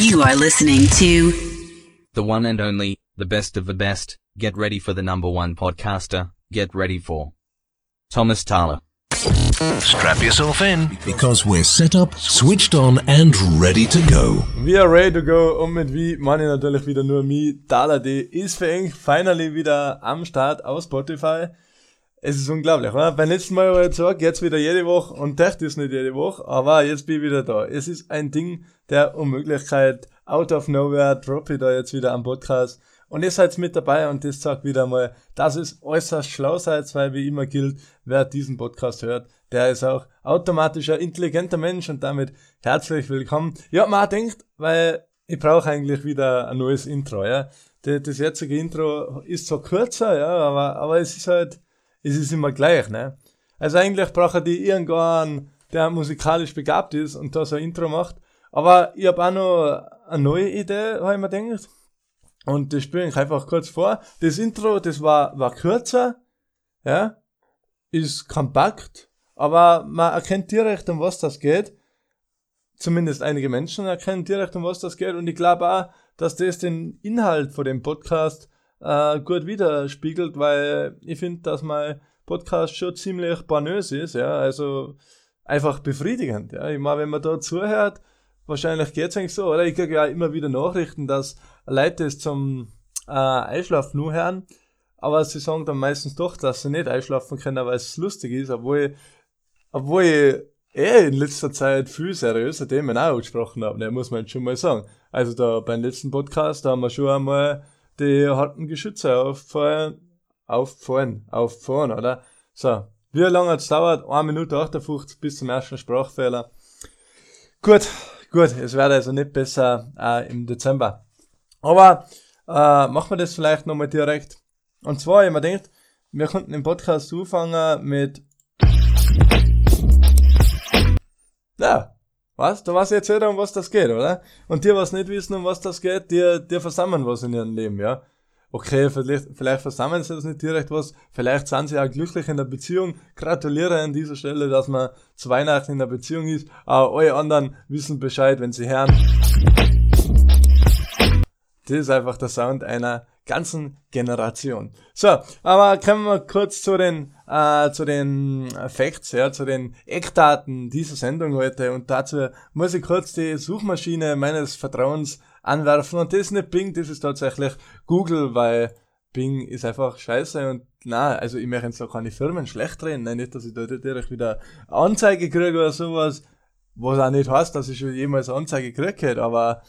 You are listening to The one and only, the best of the best. Get ready for the number one podcaster. Get ready for Thomas Thaler. Strap yourself in. Because we're set up, switched on, and ready to go. We are ready to go und mit wie meine ich natürlich wieder nur mi. Dala D ist für eng finally wieder am Start auf Spotify. Es ist unglaublich, oder? Beim letzten Mal war ich gesagt, jetzt wieder jede Woche und dachte ist nicht jede Woche, aber jetzt bin ich wieder da. Es ist ein Ding der Unmöglichkeit. Out of nowhere drop ich da jetzt wieder am Podcast. Und ihr seid mit dabei und das sagt wieder mal, dass es äußerst schlau seid, weil wie immer gilt, wer diesen Podcast hört, der ist auch automatisch ein intelligenter Mensch und damit herzlich willkommen. Ja, man denkt, weil ich brauche eigentlich wieder ein neues Intro, ja. Das, das jetzige Intro ist zwar kürzer, ja, aber, aber es ist halt, es ist immer gleich, ne? Also eigentlich brauche die irgendwann, der musikalisch begabt ist und da so ein Intro macht. Aber ich habe auch noch eine neue Idee, habe ich mir gedacht. Und das spiele ich einfach kurz vor. Das Intro, das war, war kürzer, ja, ist kompakt, aber man erkennt direkt, um was das geht. Zumindest einige Menschen erkennen direkt, um was das geht. Und ich glaube auch, dass das den Inhalt von dem Podcast äh, gut widerspiegelt, weil ich finde, dass mein Podcast schon ziemlich banös ist, ja, also einfach befriedigend, ja. Ich meine, wenn man da zuhört, wahrscheinlich geht's eigentlich so, oder? Ich kriege ja immer wieder Nachrichten, dass Leute es zum äh, Einschlafen nur hören, aber sie sagen dann meistens doch, dass sie nicht einschlafen können, weil es lustig ist, obwohl, obwohl ich eh in letzter Zeit viel seriöse Themen auch gesprochen habe, ne, muss man schon mal sagen. Also da beim letzten Podcast, da haben wir schon einmal die harten Geschütze auffallen, auffallen, auffallen, oder? So, wie lange hat's dauert? 1 Minute 58 bis zum ersten Sprachfehler. Gut, gut, es wird also nicht besser äh, im Dezember. Aber äh, machen wir das vielleicht nochmal direkt. Und zwar, ich mir denkt, wir konnten im Podcast anfangen mit ja, was? Du weißt jetzt jeder, um was das geht, oder? Und die, was nicht wissen, um was das geht, die, die versammeln was in ihrem Leben, ja? Okay, vielleicht, vielleicht versammeln sie das nicht direkt was, vielleicht sind sie auch glücklich in der Beziehung. Gratuliere an dieser Stelle, dass man zu Weihnachten in der Beziehung ist. Aber alle anderen wissen Bescheid, wenn sie hören. Das ist einfach der Sound einer ganzen Generation. So, aber kommen wir kurz zu den, äh, zu den Facts, ja, zu den Eckdaten dieser Sendung heute. Und dazu muss ich kurz die Suchmaschine meines Vertrauens anwerfen. Und das ist nicht Bing, das ist tatsächlich Google, weil Bing ist einfach scheiße und na, also ich möchte jetzt auch keine Firmen schlecht reden, nein, nicht, dass ich da direkt wieder Anzeige kriege oder sowas, was auch nicht heißt, dass ich schon jemals Anzeige gekriegt hätte, aber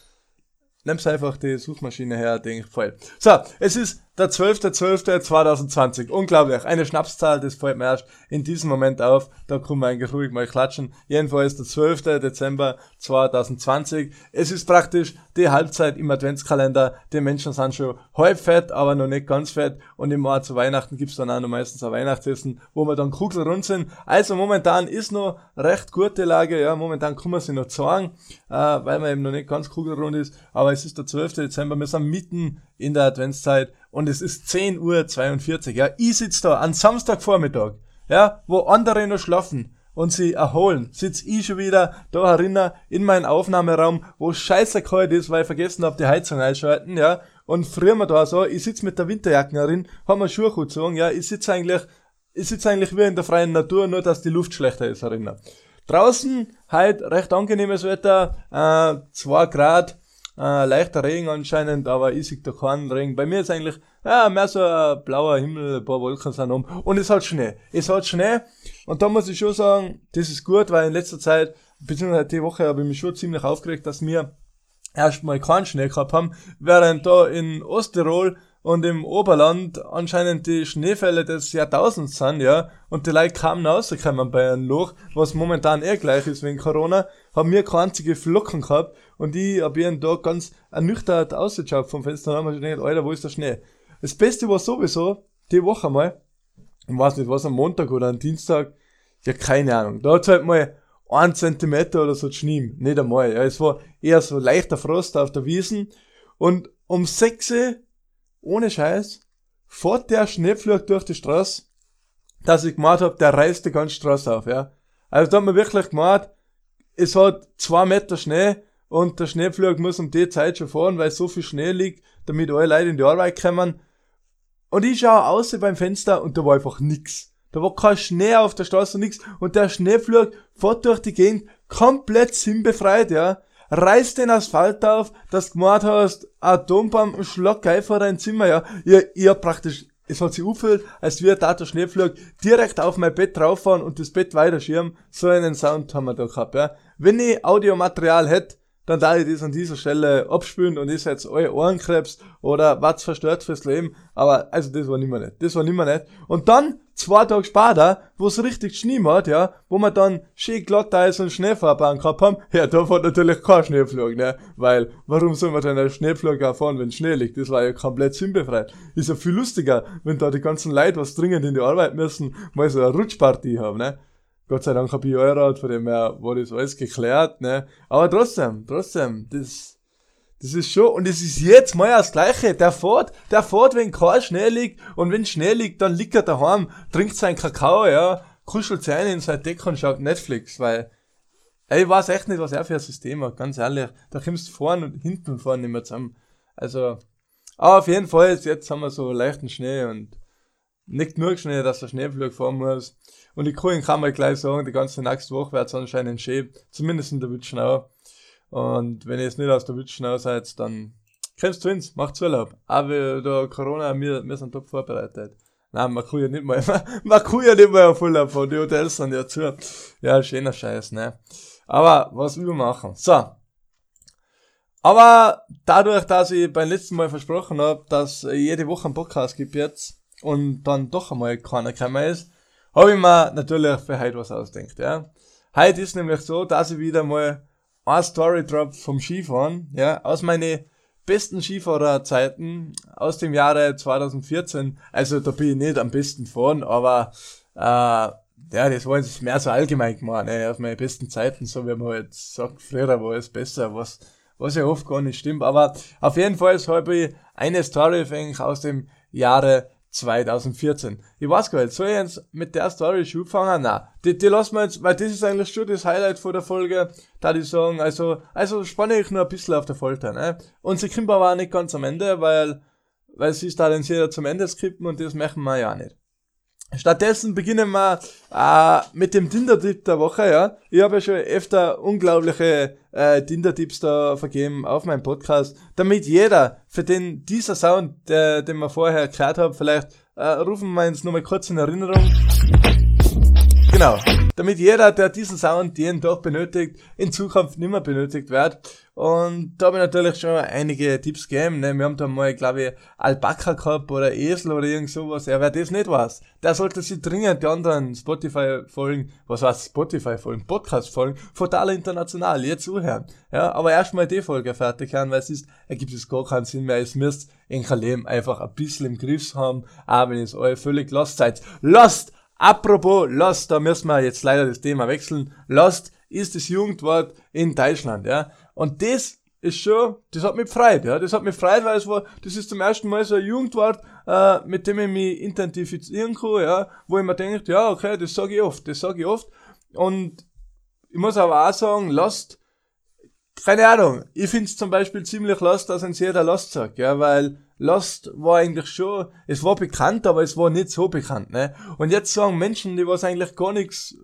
nimmst einfach die Suchmaschine her, denke ich voll. So, es ist der 12.12.2020. Unglaublich. Eine Schnapszahl, das fällt mir erst in diesem Moment auf. Da kann man eigentlich ruhig mal klatschen. Jedenfalls der 12. Dezember 2020. Es ist praktisch die Halbzeit im Adventskalender. Die Menschen sind schon halb fett, aber noch nicht ganz fett. Und im Jahr zu Weihnachten gibt's dann auch noch meistens ein Weihnachtsessen, wo wir dann kugelrund sind. Also momentan ist noch recht gute Lage. Ja, momentan kann man sich noch sagen, äh, weil man eben noch nicht ganz kugelrund ist. Aber es ist der 12. Dezember. Wir sind mitten in der Adventszeit und es ist 10 Uhr 42, ja. Ich sitze da an Samstagvormittag, ja, wo andere noch schlafen und sie erholen, sitz ich schon wieder da herinnen in meinen Aufnahmeraum, wo scheiße kalt ist, weil ich vergessen hab die Heizung einschalten, ja. Und früher mal da so, ich sitz mit der Winterjacke herin, hab mir Schuhe gezogen, ja, ich sitz eigentlich, ich sitz eigentlich wie in der freien Natur, nur dass die Luft schlechter ist herinnen. Draußen halt recht angenehmes Wetter, äh, 2 Grad, äh, leichter Regen anscheinend, aber ich sehe da keinen Regen. Bei mir ist eigentlich ja, mehr so ein blauer Himmel, ein paar Wolken sind um. Und es hat Schnee. Es hat Schnee. Und da muss ich schon sagen, das ist gut, weil in letzter Zeit, beziehungsweise die Woche, habe ich mich schon ziemlich aufgeregt, dass wir erstmal keinen Schnee gehabt haben, während da in Osttirol und im Oberland anscheinend die Schneefälle des Jahrtausends sind, ja, und die Leute kaum rausgekommen bei einem Loch, was momentan eh gleich ist wegen Corona, haben wir keine einzige Flocken gehabt und ich hab ihren da ganz ernüchtert ausgeschaut vom Fenster. Und haben mir gedacht, Alter, wo ist der Schnee? Das Beste war sowieso, die Woche mal, ich weiß nicht, was am Montag oder am Dienstag, ja, keine Ahnung, da hat's halt mal ein Zentimeter oder so Schnee, nicht einmal, ja, es war eher so leichter Frost auf der Wiesen. Und um 6 ohne Scheiß, fährt der Schneepflug durch die Straße, dass ich gemacht hab, der reißt die ganze Straße auf, ja. Also da hat man wirklich gemacht, es hat zwei Meter Schnee und der Schneepflug muss um die Zeit schon fahren, weil so viel Schnee liegt, damit alle Leute in die Arbeit kommen. Und ich schaue außen beim Fenster und da war einfach nix. Da war kein Schnee auf der Straße, nix. Und der Schneeflug fährt durch die Gegend komplett sinnbefreit, ja. Reißt den Asphalt auf, dass du gemacht hast, Atombomben, schlag geil vor dein Zimmer, ja. Ihr, ihr praktisch, es hat sich aufgefüllt, als wir da der Schneeflug direkt auf mein Bett drauffahren und das Bett weiter schirmen. So einen Sound haben wir da gehabt, ja. Wenn ich Audiomaterial hätte, dann da ich das an dieser Stelle abspülen und ist jetzt euer Ohrenkrebs oder was verstört fürs Leben. Aber also das war nimmer nicht. Das war nimmer nicht. Und dann, zwei Tage später, wo es richtig Schnee hat, ja, wo wir dann schön glatt Eis und Schneefahrbahn gehabt haben, ja, da war natürlich kein Schneeflug, ne? Weil, warum soll man denn einen Schneeflug fahren, wenn Schnee liegt? Das war ja komplett sinnbefreit. Ist ja viel lustiger, wenn da die ganzen Leute, was dringend in die Arbeit müssen, mal so eine Rutschparty haben, ne? Gott sei Dank habe ich Eurat, von dem her war das alles geklärt, ne. Aber trotzdem, trotzdem, das, das ist schon, und es ist jetzt mal das Gleiche. Der fährt, der fährt, wenn kein Schnee liegt, und wenn Schnee liegt, dann liegt er daheim, trinkt seinen Kakao, ja, kuschelt sich ein in sein Deck und schaut Netflix, weil, ey, ich weiß echt nicht, was er für ein System hat, ganz ehrlich. Da kommst du vorne und hinten und vorne nicht mehr zusammen. Also, aber auf jeden Fall, jetzt haben wir so leichten Schnee und nicht nur Schnee, dass der Schneeflug fahren muss. Und ich kann, kann mal gleich sagen, die ganze nächste Woche wird es anscheinend schön, zumindest in der Witschnau. Und wenn ihr jetzt nicht aus der Witschnau seid, dann kommst du ins, macht Urlaub. Aber da Corona, wir, wir sind top vorbereitet. Nein, man kann ja nicht mal, man kann ja nicht mal auf Urlaub fahren, die Hotels sind ja zu. Ja, schöner Scheiß, ne. Aber, was wir machen. So. Aber dadurch, dass ich beim letzten Mal versprochen habe, dass jede Woche ein Podcast gibt jetzt und dann doch einmal keiner gekommen ist, habe ich mir natürlich für heute was ausdenkt, ja. Heute ist nämlich so, dass ich wieder mal ein Story drop vom Skifahren, ja, aus meinen besten Skifahrerzeiten aus dem Jahre 2014. Also da bin ich nicht am besten fahren, aber äh, ja, das war jetzt mehr so allgemein gemacht, ne, aus meinen besten Zeiten, so wie man halt sagt, früher war es besser, was, was ja oft gar nicht stimmt. Aber auf jeden Fall habe ich eine Story aus dem Jahre 2014. Ich weiß gar nicht, soll ich jetzt mit der Story schon fangen? Nein, die, die lassen wir jetzt, weil das ist eigentlich schon das Highlight vor der Folge, da die sagen, also, also spanne ich nur ein bisschen auf der Folter, ne? Und sie kommt aber auch nicht ganz am Ende, weil, weil sie ist da dann sehr zum Ende skripten und das machen wir ja nicht. Stattdessen beginnen wir äh, mit dem Tinder-Tipp der Woche, ja. Ich habe ja schon öfter unglaubliche äh, Tinder-Tipps da vergeben auf meinem Podcast, damit jeder, für den dieser Sound, der, den wir vorher gehört haben, vielleicht äh, rufen wir uns nochmal kurz in Erinnerung. Genau. Damit jeder, der diesen Sound jeden Tag benötigt, in Zukunft nicht mehr benötigt wird. Und da habe ich natürlich schon einige Tipps gegeben. Ne? Wir haben da mal, glaube ich, Alpaka gehabt oder Esel oder irgend sowas. Ja, wer das nicht weiß, der sollte sich dringend die anderen Spotify-Folgen, was heißt Spotify-Folgen, Podcast-Folgen, total international, jetzt zuhören. Ja, aber erstmal die Folge fertig hören, weil es ist, ergibt es gar keinen Sinn mehr. Es müsst in Leben einfach ein bisschen im Griff haben, auch wenn es euch völlig lost seid. Lost! Apropos Lost, da müssen wir jetzt leider das Thema wechseln. Lost ist das Jugendwort in Deutschland, ja. Und das ist schon, das hat mich gefreut, ja. Das hat mich gefreut, weil es war, das ist zum ersten Mal so ein Jugendwort, äh, mit dem ich mich identifizieren kann, ja, wo ich mir denke, ja, okay, das sage ich oft, das sage ich oft. Und ich muss aber auch sagen, Lost, keine Ahnung, ich find's zum Beispiel ziemlich lost, dass ein jeder Lost sagt, ja, weil Lost war eigentlich schon, es war bekannt, aber es war nicht so bekannt, ne? Und jetzt sagen Menschen, die was eigentlich gar nichts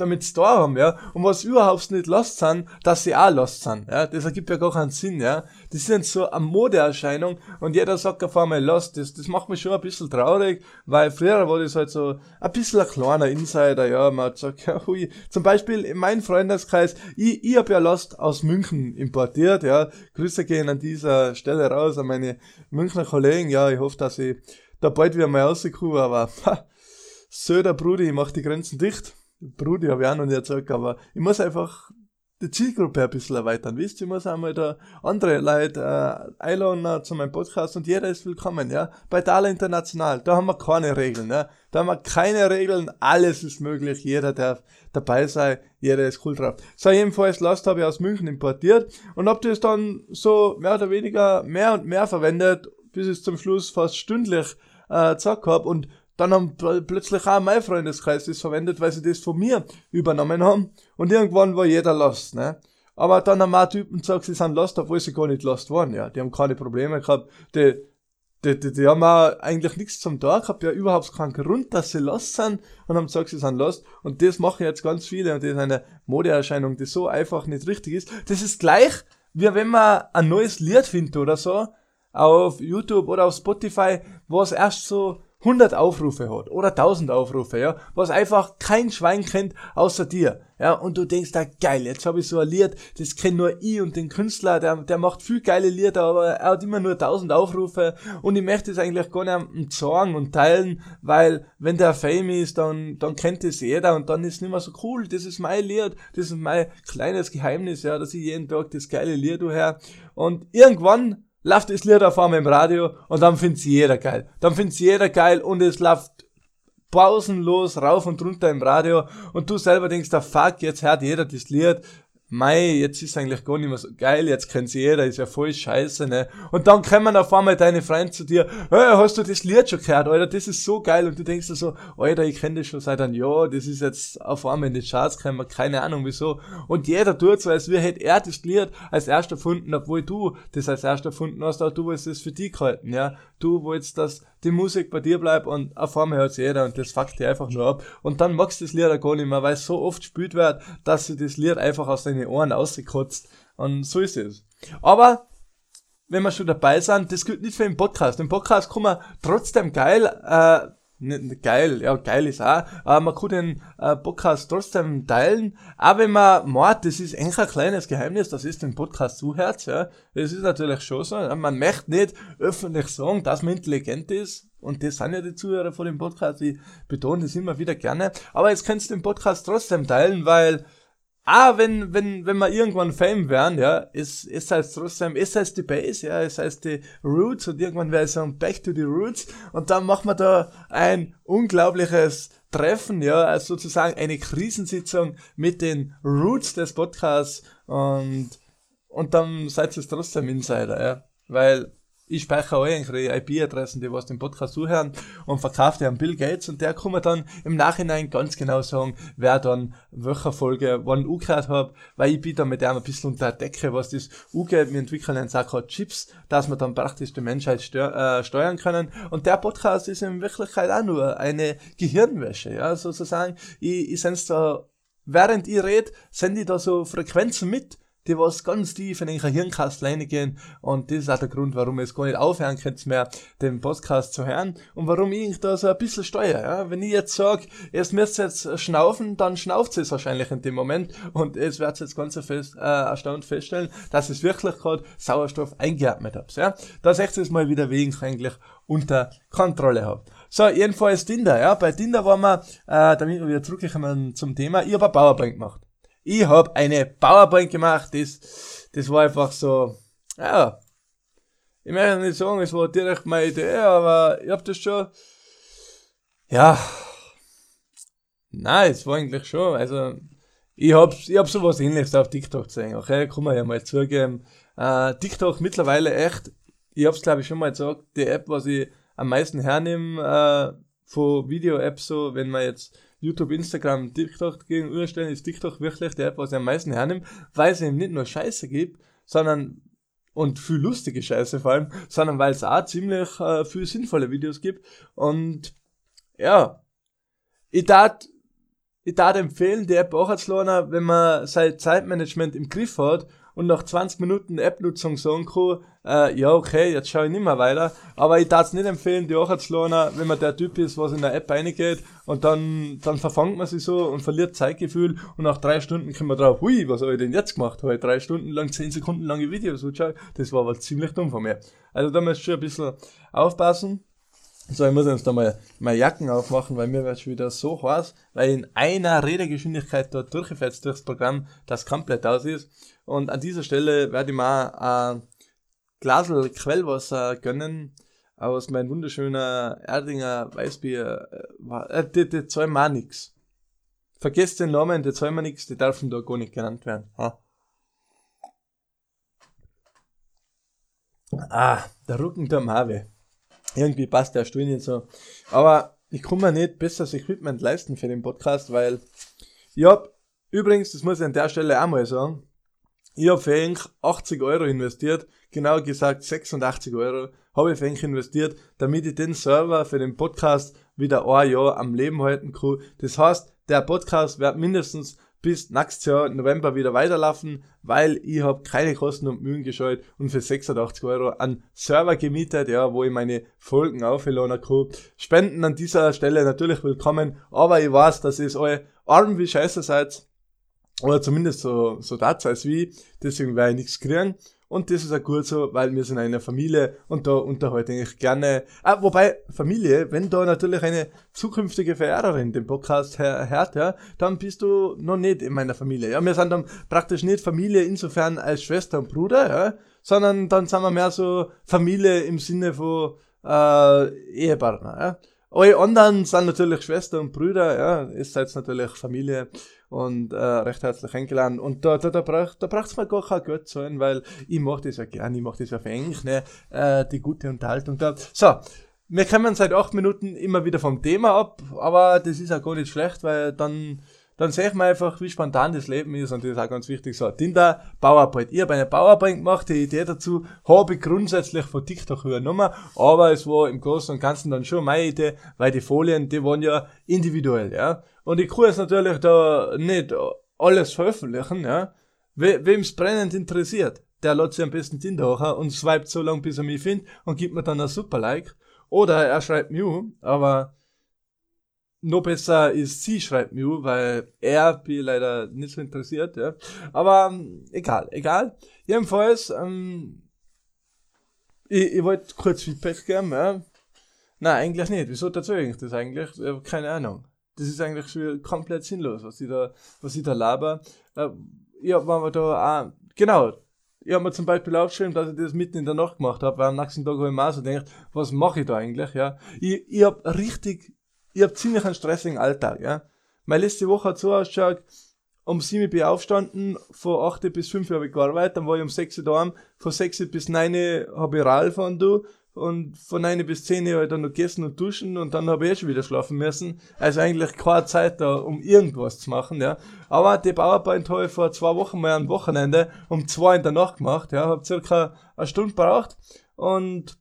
damit zu tun haben, ja, und was überhaupt nicht lost sind, dass sie auch lost sind, ja, das ergibt ja gar keinen Sinn, ja, das sind so eine Modeerscheinung und jeder sagt auf einmal lost, das, das macht mich schon ein bisschen traurig, weil früher war das halt so ein bisschen ein kleiner Insider, ja, man hat gesagt, ja, hui, zum Beispiel in meinem Freundeskreis, ich, ich hab ja Lost aus München importiert, ja, Grüße gehen an dieser Stelle raus an meine Münchner Kollegen, ja, ich hoffe, dass ich da bald wieder mal rauskomme, aber, ha, Söder Brudi, ich mach die Grenzen dicht. Brudi habe ich auch noch nicht erzählt, aber ich muss einfach die Zielgruppe ein bisschen erweitern. Wisst ihr, ich muss einmal da andere Leute äh, einladen zu meinem Podcast und jeder ist willkommen, ja. Bei Dala International, da haben wir keine Regeln, ja. Da haben wir keine Regeln, alles ist möglich, jeder darf dabei sein, jeder ist cool drauf. So, jedenfalls Last habe ich aus München importiert und hab das dann so mehr oder weniger mehr und mehr verwendet, bis ich zum Schluss fast stündlich äh, zack hab und dann haben plötzlich auch mein Freundeskreis das verwendet, weil sie das von mir übernommen haben. Und irgendwann war jeder lost, ne? aber dann haben auch Typen gesagt, sie sind lost, obwohl sie gar nicht lost waren, ja. Die haben keine Probleme gehabt. Die, die, die, die haben auch eigentlich nichts zum Tag gehabt, ja, überhaupt keinen Grund, dass sie lost sind und haben gesagt, sie sind lost. Und das machen jetzt ganz viele und das ist eine Modeerscheinung, die so einfach nicht richtig ist. Das ist gleich, wie wenn man ein neues Lied findet oder so, auf YouTube oder auf Spotify, was erst so 100 Aufrufe hat oder 1000 Aufrufe, ja, was einfach kein Schwein kennt außer dir, ja, und du denkst da, geil, jetzt habe ich so ein Lied, das kennt nur ich und den Künstler, der, der macht viel geile Lieder, aber er hat immer nur 1000 Aufrufe und ich möchte es eigentlich gar nicht sagen und teilen, weil wenn der Fame ist, dann, dann kennt es jeder und dann ist nicht mehr so cool, das ist mein Lied, das ist mein kleines Geheimnis, ja, dass ich jeden Tag das geile Lied höre. Und irgendwann läuft das Lied auf einmal im Radio und dann find's jeder geil. Dann find's jeder geil und es läuft pausenlos rauf und runter im Radio und du selber denkst, da fuck, jetzt hört jeder das Lied Mei, jetzt ist eigentlich gar nicht mehr so geil, jetzt kennt sie jeder, ist ja voll scheiße, ne? Und dann kommen auf einmal deine Freunde zu dir, hey, hast du das Lied schon gehört, Alter, das ist so geil, und du denkst dir so, Alter, ich kenne das schon seit einem Jahr, das ist jetzt auf einmal in die Charts gekommen, keine Ahnung wieso. Und jeder tut so, als wäre hätte er das Lied als erster erfunden, obwohl du das als erster erfunden hast, aber du willst das für dich halten, ja? Du willst, dass die Musik bei dir bleibt und auf einmal hört jeder und das fuckt dir einfach nur ab. Und dann magst du das Lied auch gar nicht mehr, weil es so oft gespielt wird, dass sie das Lied einfach aus deinen Ohren ausgekotzt. Und so ist es. Aber wenn wir schon dabei sind, das gilt nicht für den Podcast. Im Podcast kann man trotzdem geil äh, nicht geil, ja, geil ist auch, aber man kann den äh, Podcast trotzdem teilen, auch wenn man meint, das ist eigentlich ein kleines Geheimnis, das ist den Podcast zuhört, ja, das ist natürlich schon so, man möchte nicht öffentlich sagen, dass man intelligent ist, und das sind ja die Zuhörer von dem Podcast, ich betone das immer wieder gerne, aber jetzt kannst du den Podcast trotzdem teilen, weil Ah, wenn, wenn, wenn wir irgendwann Fame werden, ja, ist, ist heißt trotzdem, ist heißt die Base, ja, es heißt die Roots und irgendwann wäre es so ein Back to the Roots. Und dann machen wir da ein unglaubliches Treffen, ja, also sozusagen eine Krisensitzung mit den Roots des Podcasts. Und, und dann seid ihr trotzdem Insider, ja, weil ich speichere auch eure IP-Adressen, die was den Podcast zuhören und verkaufe die an Bill Gates und der kann mir dann im Nachhinein ganz genau sagen, wer dann welcher Folge wann angehört hat, weil ich bin da mit dem ein bisschen unter der Decke, was das angeht. Wir entwickeln einen Sack Chips, dass wir dann praktisch die Menschheit steu äh, steuern können und der Podcast ist in Wirklichkeit auch nur eine Gehirnwäsche, ja, sozusagen. Ich, ich sende da, während ich rede, sende ich da so Frequenzen mit, die was ganz tief in den Hirnkastel reingehen und das ist auch der Grund, warum ich es gar nicht aufhören könnt mehr, den Podcast zu hören und warum ich da so ein bisschen steuere. Ja? Wenn ich jetzt sage, es müsst jetzt schnaufen, dann schnauft es wahrscheinlich in dem Moment und es wird jetzt ganz fest, äh, erstaunt feststellen, dass es wirklich gerade Sauerstoff eingeatmet habt. Ja? Dass ich das mal wieder wegen eigentlich unter Kontrolle habe. So, jedenfalls Tinder, ja. Bei Tinder waren wir, äh, damit wir wieder zurückkommen zum Thema, ich habe ein Powerbank gemacht. Ich habe eine PowerPoint gemacht, das, das war einfach so, ja, ich möchte nicht sagen, es war direkt meine Idee, aber ich habe das schon, ja, nein, es war eigentlich schon, also, ich habe ich hab sowas ähnliches auf TikTok gesehen, okay, kann man ja mal zugeben. Äh, TikTok mittlerweile echt, ich habe es glaube ich schon mal gesagt, die App, was ich am meisten hernehme äh, von Video-Apps, so, wenn man jetzt YouTube, Instagram, TikTok gegenüberstellen, ist TikTok wirklich der App, was ich am meisten hernimmt, weil es eben nicht nur Scheiße gibt, sondern und viel lustige Scheiße vor allem, sondern weil es auch ziemlich äh, viel sinnvolle Videos gibt. Und ja, ich tat, ich tat empfehlen, die App auch als lernen, wenn man sein Zeitmanagement im Griff hat und nach 20 Minuten App-Nutzung sagen kann, äh, ja, okay, jetzt schaue ich nicht mehr weiter. Aber ich darf es nicht empfehlen, die auch zu lernen, wenn man der Typ ist, was in der App reingeht und dann, dann verfangt man sich so und verliert Zeitgefühl und nach drei Stunden kommt man drauf, hui, was habe ich denn jetzt gemacht? Habe ich drei Stunden lang, zehn Sekunden lange Videos geschaut? Das war aber ziemlich dumm von mir. Also da muss ich schon ein bisschen aufpassen. So, ich muss jetzt da mal meine Jacken aufmachen, weil mir wird schon wieder so heiß, weil in einer Redegeschwindigkeit dort durchgefetzt durchs Programm, das komplett aus ist. Und an dieser Stelle werde ich mal ein Glasel Quellwasser gönnen aus meinem wunderschönen Erdinger Weißbier. Äh, die, die zahlen mir nix. Vergesst den Namen, die zahlen mir nix, die dürfen da gar nicht genannt werden. Ha. Ah, der Rücken auch weh irgendwie passt der Stuhl nicht so. Aber ich kann mir nicht besseres Equipment leisten für den Podcast, weil ich hab, übrigens, das muss ich an der Stelle auch mal sagen, ich habe für Enk 80 Euro investiert, genau gesagt 86 Euro habe ich für Enk investiert, damit ich den Server für den Podcast wieder ein Jahr am Leben halten kann. Das heißt, der Podcast wird mindestens bis nächstes Jahr November wieder weiterlaufen, weil ich habe keine Kosten und Mühen gescheut und für 86 Euro an Server gemietet, ja, wo ich meine Folgen aufladen kann. Spenden an dieser Stelle natürlich willkommen, aber ich weiß, dass ihr euch arm wie scheiße seid, oder zumindest so, so das als wie, deswegen werde ich nichts kriegen. Und das ist auch gut so, weil wir sind eine Familie und da unterhalte ich gerne. Ah, wobei, Familie, wenn da natürlich eine zukünftige Verehrerin den Podcast hört, ja, dann bist du noch nicht in meiner Familie. Ja, wir sind dann praktisch nicht Familie insofern als Schwester und Bruder, ja, sondern dann sind wir mehr so Familie im Sinne von äh, Ehepartner. Ja. Alle anderen sind natürlich Schwester und Brüder, ja, ist jetzt natürlich Familie und äh, recht herzlich eingeladen. Und da, da, da braucht da mal gar kein Geld zahlen, weil ich mache das ja gern, ich mache das ja für eigentlich, ne, äh, die gute Unterhaltung da. So, wir kommen seit acht Minuten immer wieder vom Thema ab, aber das ist auch gar nicht schlecht, weil dann dann sehe ich mal einfach, wie spontan das Leben ist und das ist auch ganz wichtig. So, Tinder, Bauarbeit. Ich habe eine Bauarbeit gemacht, die Idee dazu habe ich grundsätzlich von TikTok übernommen, aber es war im Großen und Ganzen dann schon meine Idee, weil die Folien, die waren ja individuell, ja. Und ich kann jetzt natürlich da nicht alles veröffentlichen, ja. We Wem es brennend interessiert, der lädt sich am besten Tinder hoch und swipet so lange, bis er mich findet und gibt mir dann ein super Like. Oder er schreibt mir, aber noch besser ist, sie schreibt mir, weil er bin leider nicht so interessiert, ja. Aber ähm, egal, egal. Jedenfalls, ähm, ich, ich wollte kurz Feedback geben, ja. Nein, eigentlich nicht. Wieso erzähle ich das eigentlich? Ich keine Ahnung. Das ist eigentlich schon komplett sinnlos, was ich da, was ich da laber. Ja, wenn wir da auch, genau, ich habe mir zum Beispiel aufgeschrieben, dass ich das mitten in der Nacht gemacht habe, weil am nächsten Tag habe ich mir auch so gedacht, was mache ich da eigentlich, ja. Ich, ich habe richtig ich habe ziemlich einen stressigen Alltag, ja. Meine letzte Woche hat so ausgeschaut, um 7 bin ich aufgestanden, von 8 bis 5 habe ich gearbeitet, dann war ich um 6 Uhr daheim, von 6 bis 9 habe ich Rall von du und von 9 bis 10 habe ich dann noch gegessen und duschen und dann habe ich eh schon wieder schlafen müssen. Also eigentlich keine Zeit da, um irgendwas zu machen, ja. Aber die Bauarbeit habe ich vor zwei Wochen mal am Wochenende um 2 in der Nacht gemacht, ja, habe circa eine Stunde braucht und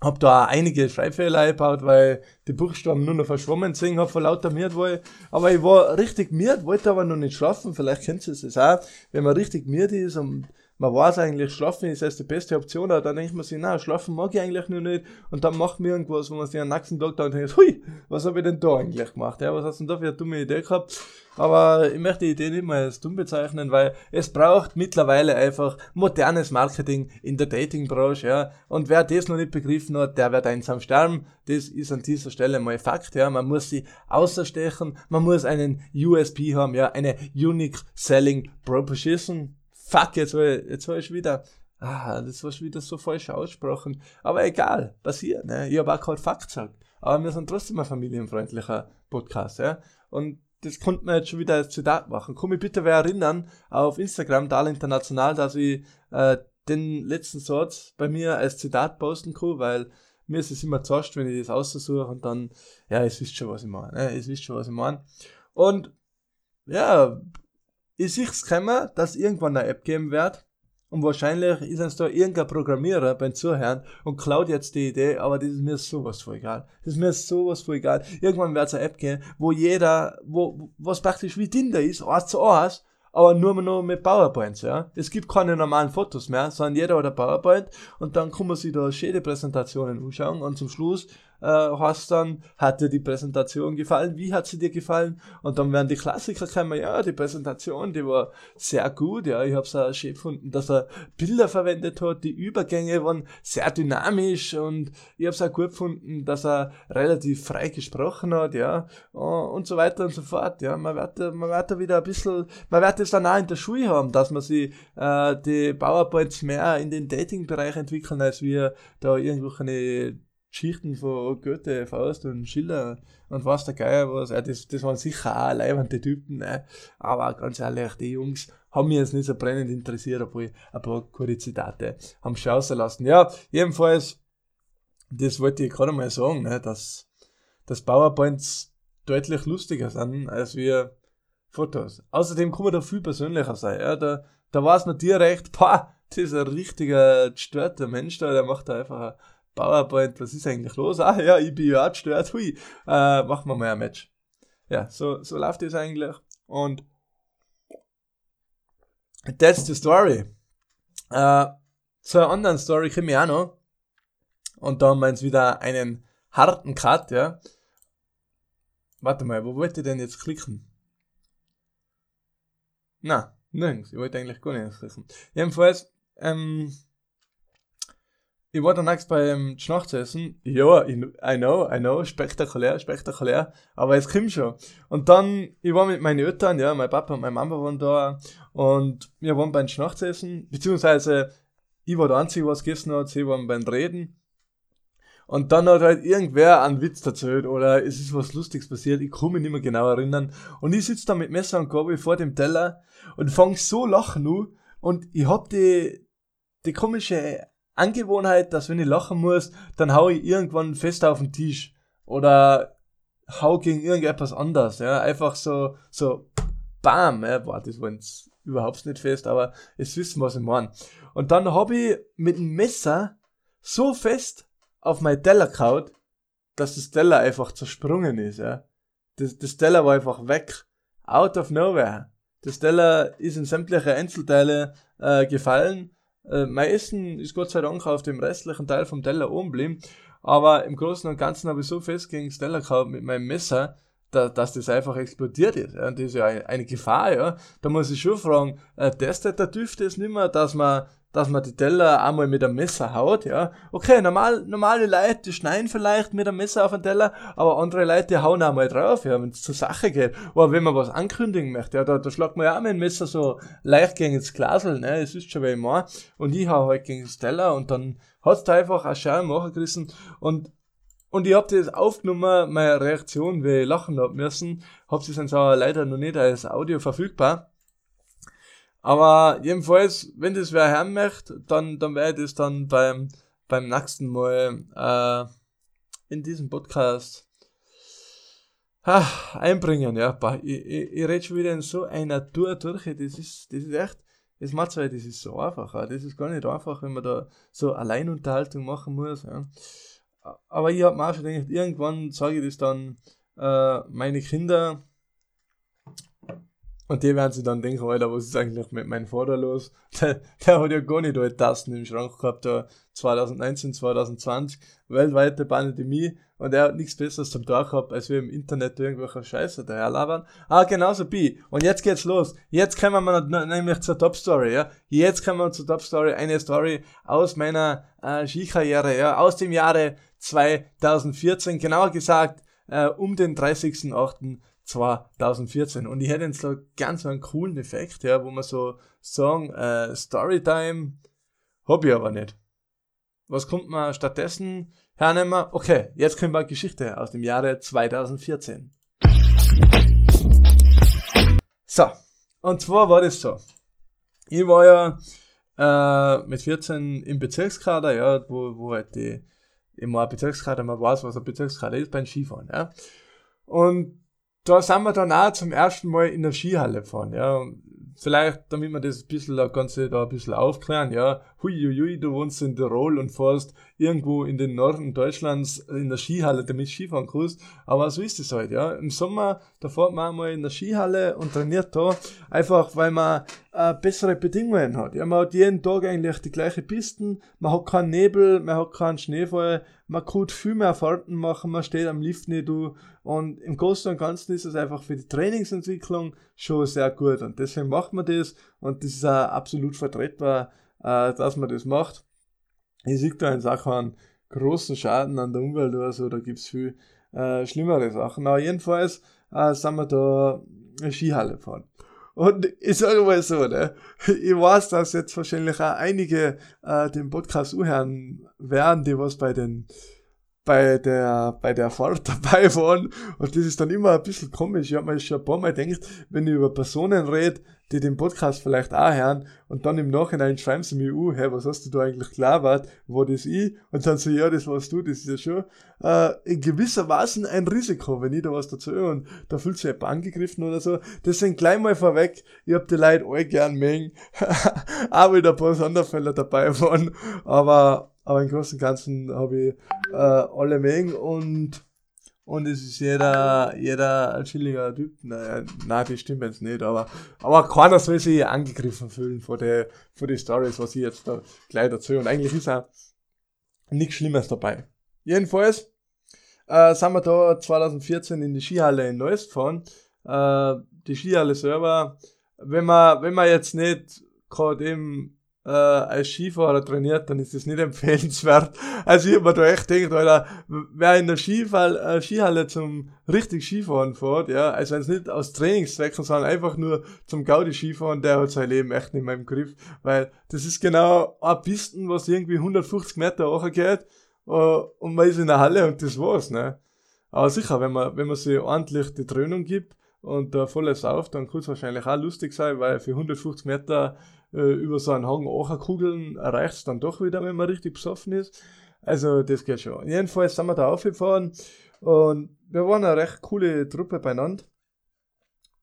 hab da auch einige Schreibfehler eingebaut, weil die Buchstaben nur noch verschwommen sind, hab vor lauter Miert war Aber ich war richtig miert, wollte aber noch nicht schlafen. Vielleicht kennt ihr es auch. Wenn man richtig miert ist und man weiß eigentlich, schlafen ist erst die beste Option, aber dann denkt man sich, na, schlafen mag ich eigentlich nur nicht. Und dann macht man irgendwas, wo man sich am nächsten Tag da und denkt, hui, was habe ich denn da eigentlich gemacht? Ja, was hast du denn da für eine dumme Idee gehabt? Aber ich möchte die Idee nicht mehr als dumm bezeichnen, weil es braucht mittlerweile einfach modernes Marketing in der Datingbranche, ja. Und wer das noch nicht begriffen hat, der wird einsam sterben. Das ist an dieser Stelle mal Fakt, ja. Man muss sie außerstechen, man muss einen USP haben, ja, eine Unique Selling Proposition. Fuck, jetzt war ich, jetzt war ich wieder Ah, das war schon wieder so falsch aussprochen. Aber egal, passiert, ne? Ich habe auch keinen Fakt gesagt. Aber wir sind trotzdem ein familienfreundlicher Podcast, ja? Und das konnte man jetzt schon wieder als Zitat machen. Komm mich bitte wer erinnern auf Instagram, Dal International, dass ich äh, den letzten Satz bei mir als Zitat posten kann, weil mir ist es immer zuerst, wenn ich das aussuche und dann, ja, es wisst schon, was ich meine. Ne? Es wisst schon, was ich meine. Und ja, ich es kommen, dass irgendwann eine App geben wird, und wahrscheinlich ist uns da irgendein Programmierer beim Zuhören und klaut jetzt die Idee, aber das ist mir sowas voll egal. Das ist mir sowas voll egal. Irgendwann wird es eine App geben, wo jeder, wo, was praktisch wie Tinder ist, eins zu eins, aber nur noch mit PowerPoints, ja. Es gibt keine normalen Fotos mehr, sondern jeder hat ein PowerPoint und dann kann man sich da schöne Präsentationen anschauen und zum Schluss äh, hast dann, hat dir die Präsentation gefallen, wie hat sie dir gefallen? Und dann werden die Klassiker kommen, ja, die Präsentation, die war sehr gut, ja, ich habe es auch schön gefunden, dass er Bilder verwendet hat, die Übergänge waren sehr dynamisch. Und ich habe es auch gut gefunden, dass er relativ frei gesprochen hat, ja, und so weiter und so fort, ja, man wird, man wird da wieder ein bisschen, man wird es dann auch in der Schule haben, dass man sich äh, die PowerPoints mehr in den Dating-Bereich entwickeln, als wir da irgendwelche Geschichten von Goethe, Faust und Schiller und was der Geier was. Ja, das, das waren sicher auch leibende Typen, ne? aber ganz ehrlich, die Jungs haben mich jetzt nicht so brennend interessiert, obwohl ein paar gute Zitate haben schausen lassen. Ja, jedenfalls, das wollte ich gerade mal sagen, ne? dass, dass PowerPoints deutlich lustiger sind als wir Fotos. Außerdem kann man da viel persönlicher sein. Ja? Da, da weiß man direkt, pah, das ist ein richtiger gestörter Mensch da, der macht da einfach ein PowerPoint, was ist eigentlich los? Ah ja, ich bin ja auch gestört, hui, äh, machen wir mal ein Match. Ja, so, so läuft das eigentlich. Und that's the story. Äh, zur anderen Story komme ich auch noch. Und da haben wir jetzt wieder einen harten Cut, ja. Warte mal, wo wollte ich denn jetzt klicken? Na, nirgends. Ich wollte eigentlich gar nicht klicken. Jedenfalls, ähm, ich war dann beim Schnachzessen. Ja, I know, I know, spektakulär, spektakulär. Aber es kommt schon. Und dann, ich war mit meinen Eltern, ja, mein Papa und meine Mama waren da. Und wir waren beim Schnachzessen. Beziehungsweise, ich war der Einzige, was gegessen hat. Sie waren beim Reden. Und dann hat halt irgendwer einen Witz erzählt oder es ist was Lustiges passiert, ich kann mich nicht mehr genau erinnern. Und ich sitze da mit Messer und Gabel vor dem Teller und fange so lachen an und ich hab die, die komische Angewohnheit, dass wenn ich lachen muss, dann hau ich irgendwann fest auf den Tisch oder hau gegen irgendetwas anders, ja, einfach so, so, bam, ja, boah, das war jetzt überhaupt nicht fest, aber es wissen, was ich meine. Und dann hab ich mit dem Messer so fest auf mein Teller kaut, dass das Teller einfach zersprungen ist, ja. Das, das Teller war einfach weg. Out of nowhere. Das Teller ist in sämtliche Einzelteile äh, gefallen. Äh, mein Essen ist Gott sei Dank auf dem restlichen Teil vom Teller oben geblieben. Aber im Großen und Ganzen habe ich so fest gegen das Teller gehabt mit meinem Messer, da, dass das einfach explodiert ist. Ja. Das ist ja eine, eine Gefahr, ja. Da muss ich schon fragen, äh, testet der TÜV das nicht mehr, dass man dass man die Teller einmal mit einem Messer haut, ja. Okay, normal, normale Leute, die schneiden vielleicht mit einem Messer auf den Teller, aber andere Leute, die hauen einmal drauf, ja, wenn es zur Sache geht. Oder wenn man was ankündigen möchte, ja, da, da schlagt man ja auch mit dem Messer so leicht gegen das Glasel, ne, es ist schon wie immer. Und ich hau halt gegen das Teller und dann hat's da einfach eine Schau machen gerissen und und ich hab das aufgenommen, meine Reaktion, wie ich lachen hab müssen, hab sie dann aber leider noch nicht als Audio verfügbar. Aber jedenfalls, wenn das wer hören möchte, dann, dann werde ich das dann beim, beim nächsten Mal äh, in diesem Podcast ha, einbringen. Ja, ich, ich, ich rede schon wieder in so einer Tour durch. Das ist, das ist echt, das macht das ist so einfach. Das ist gar nicht einfach, wenn man da so Alleinunterhaltung machen muss. Ja. Aber ich habe mir auch schon gedacht, irgendwann sage ich das dann äh, meine Kinder, und die werden sich dann denken, Alter, was ist eigentlich mit meinem Vater los? Der, der hat ja gar nicht alle Tasten im Schrank gehabt, da 2019, 2020, weltweite Pandemie, und er hat nichts Besseres zum Tag gehabt, als wir im Internet irgendwelche Scheiße daherlabern. Ah, genauso B. Und jetzt geht's los. Jetzt kommen wir nämlich zur Top Story, ja. Jetzt kommen wir zur Top Story, eine Story aus meiner äh, Skikarriere, ja, aus dem Jahre 2014, genauer gesagt, äh, um den 30.08. 2014. Und ich hätte jetzt so ganz einen coolen Effekt, ja, wo man so sagen, äh, Storytime hab ich aber nicht. Was kommt man stattdessen hernehmen? Okay, jetzt kommt mal Geschichte aus dem Jahre 2014. So, und zwar war das so. Ich war ja äh, mit 14 im Bezirkskader, ja, wo, wo halt die, immer Bezirkskader, man weiß, was ein Bezirkskader ist beim Skifahren, ja. Und da sind wir dann auch zum ersten Mal in der Skihalle fahren, ja. Vielleicht, damit wir das ein bisschen, das Ganze da ein bisschen aufklären, ja. Huiuiui, du wohnst in Tirol und fährst irgendwo in den Norden Deutschlands in der Skihalle, damit Skifahren kannst. Aber so ist es halt, ja. Im Sommer, da fährt man einmal in der Skihalle und trainiert da, einfach weil man äh, bessere Bedingungen hat. Ja, man hat jeden Tag eigentlich die gleiche Pisten, man hat keinen Nebel, man hat keinen Schneefall, man kann viel mehr Fahrten machen, man steht am Lift nicht du und im Großen und Ganzen ist es einfach für die Trainingsentwicklung schon sehr gut und deswegen macht man das und das ist auch absolut vertretbar, äh, dass man das macht. Ich sehe da in Sachen großen Schaden an der Umwelt oder so, da gibt's viel äh, schlimmere Sachen. Aber jedenfalls äh, sind wir da eine Skihalle fahren. Und ich sage mal so, ne, ich weiß, dass jetzt wahrscheinlich auch einige äh, den Podcast anhören werden, die was bei den bei der, bei der Fahrt dabei waren. Und das ist dann immer ein bisschen komisch. Ich habe mir schon ein paar Mal gedacht, wenn ich über Personen rede, die den Podcast vielleicht auch hören und dann im Nachhinein schreiben sie mir, uh, hey, was hast du da eigentlich gelabert? War das ich? Und dann so, ja, das warst du, das ist ja schon äh, in gewisser Weise ein Risiko, wenn ich da was dazu höre und da fühlt sich jemand angegriffen oder so. Deswegen gleich mal vorweg, ich hab die Leute alle gern mengen, auch wieder ein paar Sonderfälle dabei waren, aber, aber im Großen und Ganzen habe ich äh, alle mengen und und es ist jeder, jeder ein chilliger Typ. Naja, nein, das stimmt jetzt nicht, aber, aber keiner soll sich angegriffen fühlen von der, von den Stories, was ich jetzt da gleich dazu. Und eigentlich ist auch nichts Schlimmes dabei. Jedenfalls, äh, sind wir da 2014 in die Skihalle in Neuss gefahren. Äh, die Skihalle selber, wenn man, wenn man jetzt nicht gerade eben äh, als Skifahrer trainiert, dann ist das nicht empfehlenswert. Also ich hab mir da echt gedacht, Alter, wer in der Skifall, äh, Skihalle zum richtig Skifahren fährt, ja, also wenn es nicht aus Trainingszwecken, sondern einfach nur zum Gaudi Skifahren, der hat sein Leben echt nicht mehr im Griff, weil das ist genau eine Pisten, was irgendwie 150 Meter hochgeht äh, und man ist in der Halle und das war's, ne. Aber sicher, wenn man, wenn man sich ordentlich die Dröhnung gibt und da volles auf, dann kann es wahrscheinlich auch lustig sein, weil für 150 Meter äh, über so einen Hang kugeln erreicht es dann doch wieder, wenn man richtig besoffen ist. Also das geht schon. Jedenfalls sind wir da aufgefahren und wir waren eine recht coole Truppe beieinander.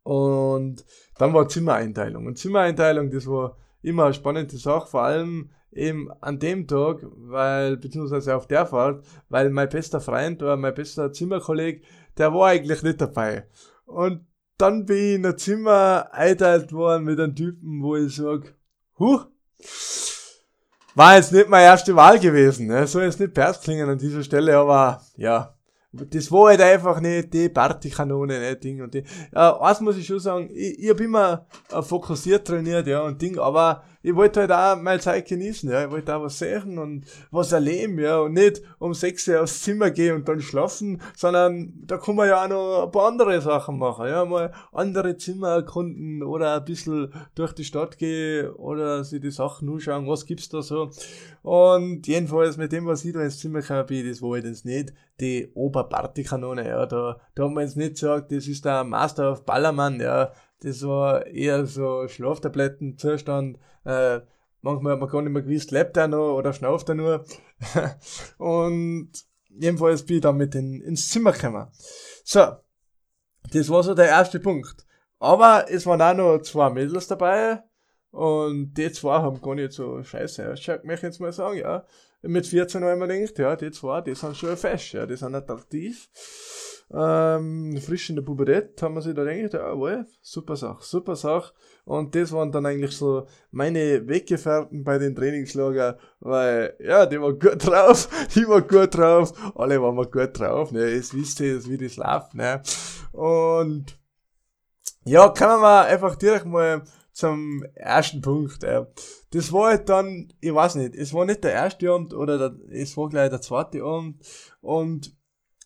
Und dann war Zimmereinteilung. Und Zimmereinteilung, das war immer eine spannende Sache, vor allem eben an dem Tag, weil, beziehungsweise auf der Fahrt, weil mein bester Freund oder mein bester Zimmerkolleg, der war eigentlich nicht dabei. Und dann bin ich in ein Zimmer eingeteilt worden mit einem Typen, wo ich sag, huh, war jetzt nicht meine erste Wahl gewesen, ne? soll jetzt nicht Pers klingen an dieser Stelle, aber ja, das war halt einfach nicht die Partykanone, ne, Ding und die. Ja, eins muss ich schon sagen, ich, ich hab immer äh, fokussiert trainiert, ja, und Ding, aber ich wollte halt auch meine Zeit genießen, ja, ich wollte auch was sehen und was erleben, ja, und nicht um sechs Uhr aufs Zimmer gehen und dann schlafen, sondern da kann man ja auch noch ein paar andere Sachen machen, ja, mal andere Zimmer erkunden oder ein bisschen durch die Stadt gehen oder sich die Sachen anschauen, was gibt's da so. Und jedenfalls mit dem, was ich da ins Zimmer gekommen bin, das war jetzt nicht die Oberpartykanone, ja, da, da hat man jetzt nicht gesagt, das ist der Master of Ballermann, ja, das war eher so Schlaftablettenzustand, äh, manchmal hat man gar nicht mehr gewusst, lebt er noch oder schnauft er nur. und jedenfalls bin ich dann mit in, ins Zimmer gekommen. So, das war so der erste Punkt. Aber es waren auch noch zwei Mädels dabei, und die zwei haben gar nicht so scheiße ausgeschaut, möchte ich jetzt mal sagen, ja. Mit 14 habe ich mir gedacht, ja, die zwei, die sind schon fesch, ja, die sind attraktiv. Ähm, frisch in der Pubertät haben wir sich da gedacht, ja, wohl, super Sache, super Sache. Und das waren dann eigentlich so meine Weggefährten bei den Trainingslager, weil, ja, die waren gut drauf, die waren gut drauf, alle waren wir gut drauf, ne, es wisst ihr, wie das läuft, ne. Und, ja, kann mal einfach direkt mal zum ersten Punkt. Äh. Das war halt dann, ich weiß nicht, es war nicht der erste Abend oder der, es war gleich der zweite Abend. Und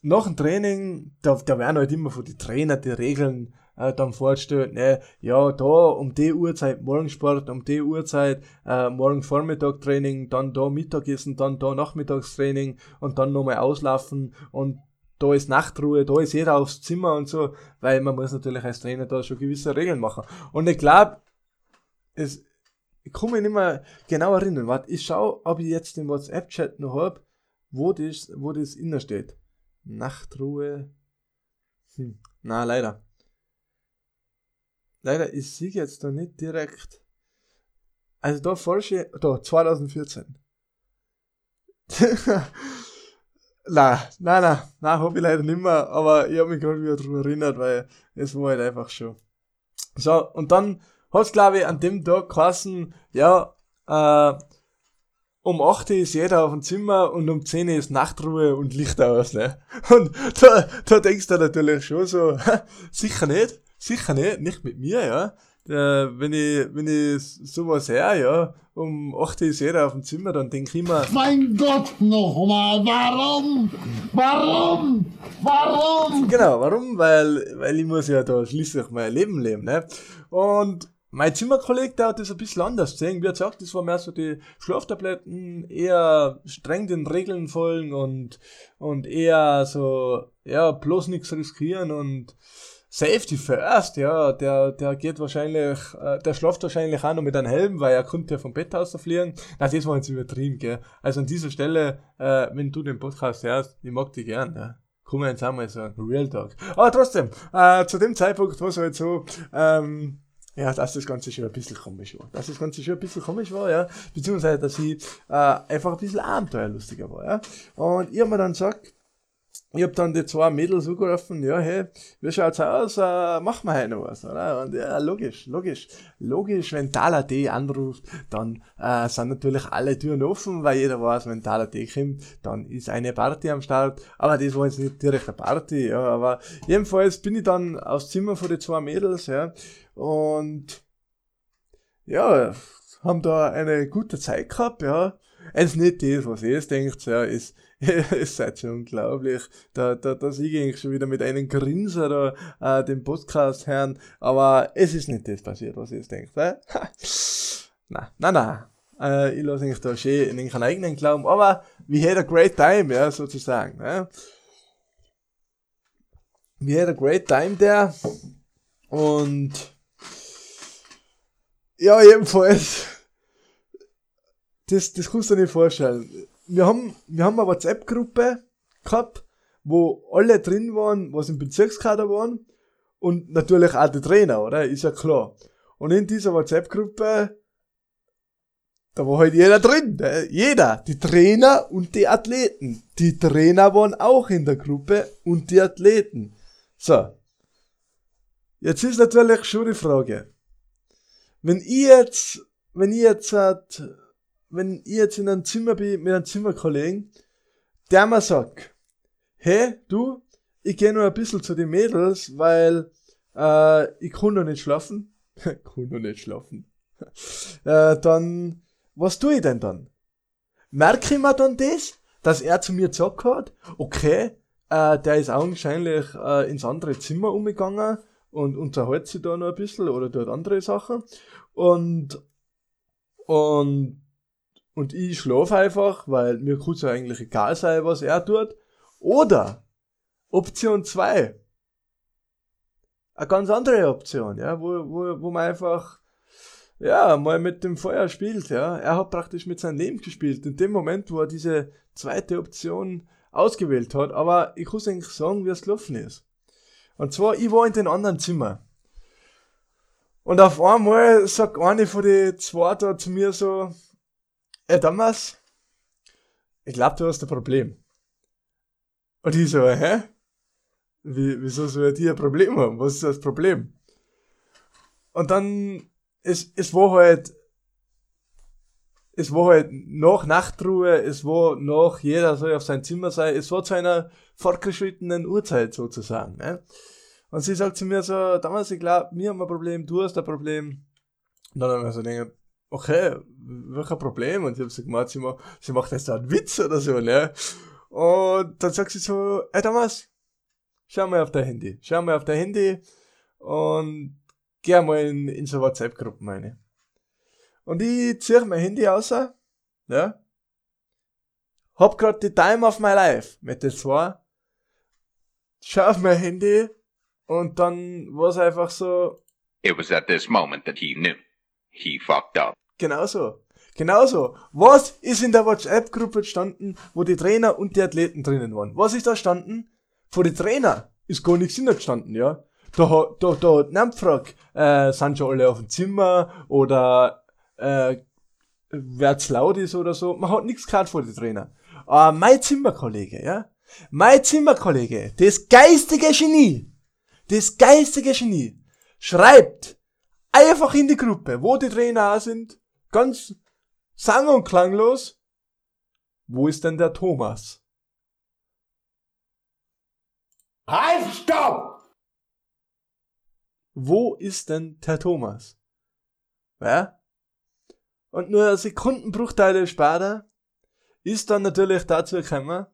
nach dem Training, da, da werden halt immer von den Trainern die Regeln äh, dann vorgestellt, ne, ja, da um die Uhrzeit Morgensport, um die Uhrzeit äh, morgen Vormittag Training, dann da Mittagessen, dann da Nachmittagstraining und dann nochmal auslaufen und da ist Nachtruhe, da ist jeder aufs Zimmer und so, weil man muss natürlich als Trainer da schon gewisse Regeln machen. Und ich glaube, es, ich kann mich nicht mehr genau erinnern. Warte, ich schaue, ob ich jetzt den WhatsApp-Chat noch habe, wo das, wo das innen steht. Nachtruhe. Hm, na, leider. Leider, ich sehe jetzt da nicht direkt. Also da falsche, da, 2014. na, na, na, na, habe ich leider nicht mehr, aber ich habe mich gerade wieder daran erinnert, weil es war halt einfach schon. So, und dann hat glaube ich an dem Tag geheißen, ja, äh, um 8 Uhr ist jeder auf dem Zimmer und um 10 Uhr ist Nachtruhe und Licht aus, ne? Und da, da denkst du natürlich schon so, sicher nicht, sicher nicht, nicht mit mir, ja. Äh, wenn ich, wenn ich sowas her, ja, um 8 Uhr ist jeder auf dem Zimmer, dann denk ich immer, mein Gott nochmal, warum? Warum? Warum? Genau, warum? Weil, weil ich muss ja da schließlich mein Leben leben, ne? Und mein Zimmerkollege, der hat das ein bisschen anders gesehen. Wie er sagt, das war mehr so die Schlaftabletten, eher streng den Regeln folgen und, und eher so, ja, bloß nichts riskieren und Safety first, ja, der, der geht wahrscheinlich, äh, der schlaft wahrscheinlich auch noch mit einem Helm, weil er konnte ja vom Bett aus fliegen. Na, das war jetzt übertrieben, gell. Also an dieser Stelle, äh, wenn du den Podcast hörst, ich mag dich gern, ja. Komm jetzt einmal sagen, Real Talk. Aber trotzdem, äh, zu dem Zeitpunkt war es halt so, ähm, ja, dass das Ganze schon ein bisschen komisch war. Dass das Ganze schon ein bisschen komisch war, ja. Beziehungsweise, dass ich äh, einfach ein bisschen abenteuerlustiger war, ja. Und ich hab mir dann gesagt, ich hab dann die zwei Mädels angerufen, ja, hey, wie schaut's aus, äh, machen wir heute noch was, oder? Und ja, logisch, logisch, logisch, wenn D anruft, dann äh, sind natürlich alle Türen offen, weil jeder weiß, wenn D kommt, dann ist eine Party am Start, aber das war jetzt nicht direkt eine Party, ja, aber jedenfalls bin ich dann aufs Zimmer von den zwei Mädels, ja, und ja, haben da eine gute Zeit gehabt, ja, es ist nicht das, was ihr jetzt denkt, ja, ist, es seid schon unglaublich. Da, da, da sehe ich schon wieder mit einem Grinser da, äh, den Podcast hören. Aber es ist nicht das passiert, was ihr jetzt denkt. Äh? na, na, na. Äh, ich lasse eigentlich da schön in den eigenen Glauben. Aber we had a great time, ja, sozusagen. Ja. We had a great time there. Und ja, jedenfalls. Das, das kannst du dir nicht vorstellen wir haben, wir haben eine WhatsApp-Gruppe gehabt, wo alle drin waren, was im Bezirkskader waren und natürlich auch die Trainer, oder? Ist ja klar. Und in dieser WhatsApp-Gruppe, da war halt jeder drin, ne? jeder, die Trainer und die Athleten. Die Trainer waren auch in der Gruppe und die Athleten. So. Jetzt ist natürlich schon die Frage, wenn ich jetzt, wenn ich jetzt halt wenn ich jetzt in einem Zimmer bin mit einem Zimmerkollegen, der mir sagt, hey, du, ich gehe nur ein bisschen zu den Mädels, weil äh, ich kann noch nicht schlafen. kann noch nicht schlafen. äh, dann, was tue ich denn dann? Merke ich mir dann das, dass er zu mir gesagt hat, okay, äh, der ist augenscheinlich äh, ins andere Zimmer umgegangen und unterhält sich da noch ein bisschen oder tut andere Sachen. Und, und und ich schlafe einfach, weil mir es ja eigentlich egal sein, was er tut. Oder Option 2. Eine ganz andere Option, ja, wo, wo, wo man einfach ja, mal mit dem Feuer spielt, ja. Er hat praktisch mit seinem Leben gespielt, in dem Moment, wo er diese zweite Option ausgewählt hat, aber ich kann eigentlich sagen, wie es gelaufen ist. Und zwar, ich war in den anderen Zimmer. Und auf einmal sagt eine von den zwei da zu mir so, Ey, Thomas, ich glaube, du hast ein Problem. Und ich so, hä? Wie, wieso soll die ein Problem haben? Was ist das Problem? Und dann, es, es war halt, es war halt nach Nachtruhe, es war nach jeder soll auf sein Zimmer sein, es war zu einer fortgeschrittenen Uhrzeit sozusagen. Ne? Und sie sagt zu mir so, damals, ich glaube, wir haben ein Problem, du hast ein Problem. Und dann haben wir so gedacht, okay, welcher Problem? Und ich habe so gemeint, sie, sie macht jetzt einen Witz oder so, ne? Und dann sagt sie so, ey Thomas, schau mal auf dein Handy, schau mal auf dein Handy und geh mal in, in so WhatsApp-Gruppen rein. Und ich zieh mein Handy aus, ja, hab grad die Time of my life mit den zwei, schau auf mein Handy und dann war's einfach so. It was at this moment that he knew. He fucked up. Genauso. Genauso. Was ist in der WhatsApp-Gruppe gestanden, wo die Trainer und die Athleten drinnen waren? Was ist da gestanden? Vor die Trainer ist gar nichts gestanden, ja. Da, hat, da, da hat gefragt, äh, sind schon alle auf dem Zimmer oder äh, wer's laut ist oder so. Man hat nichts gehört vor die Trainer. Aber mein Zimmerkollege, ja. Mein Zimmerkollege, das geistige Genie, das geistige Genie, schreibt einfach in die Gruppe, wo die Trainer sind, ganz sang- und klanglos, wo ist denn der Thomas? Halt, stopp! Wo ist denn der Thomas? Ja? Und nur Sekundenbruchteile später ist dann natürlich dazu gekommen,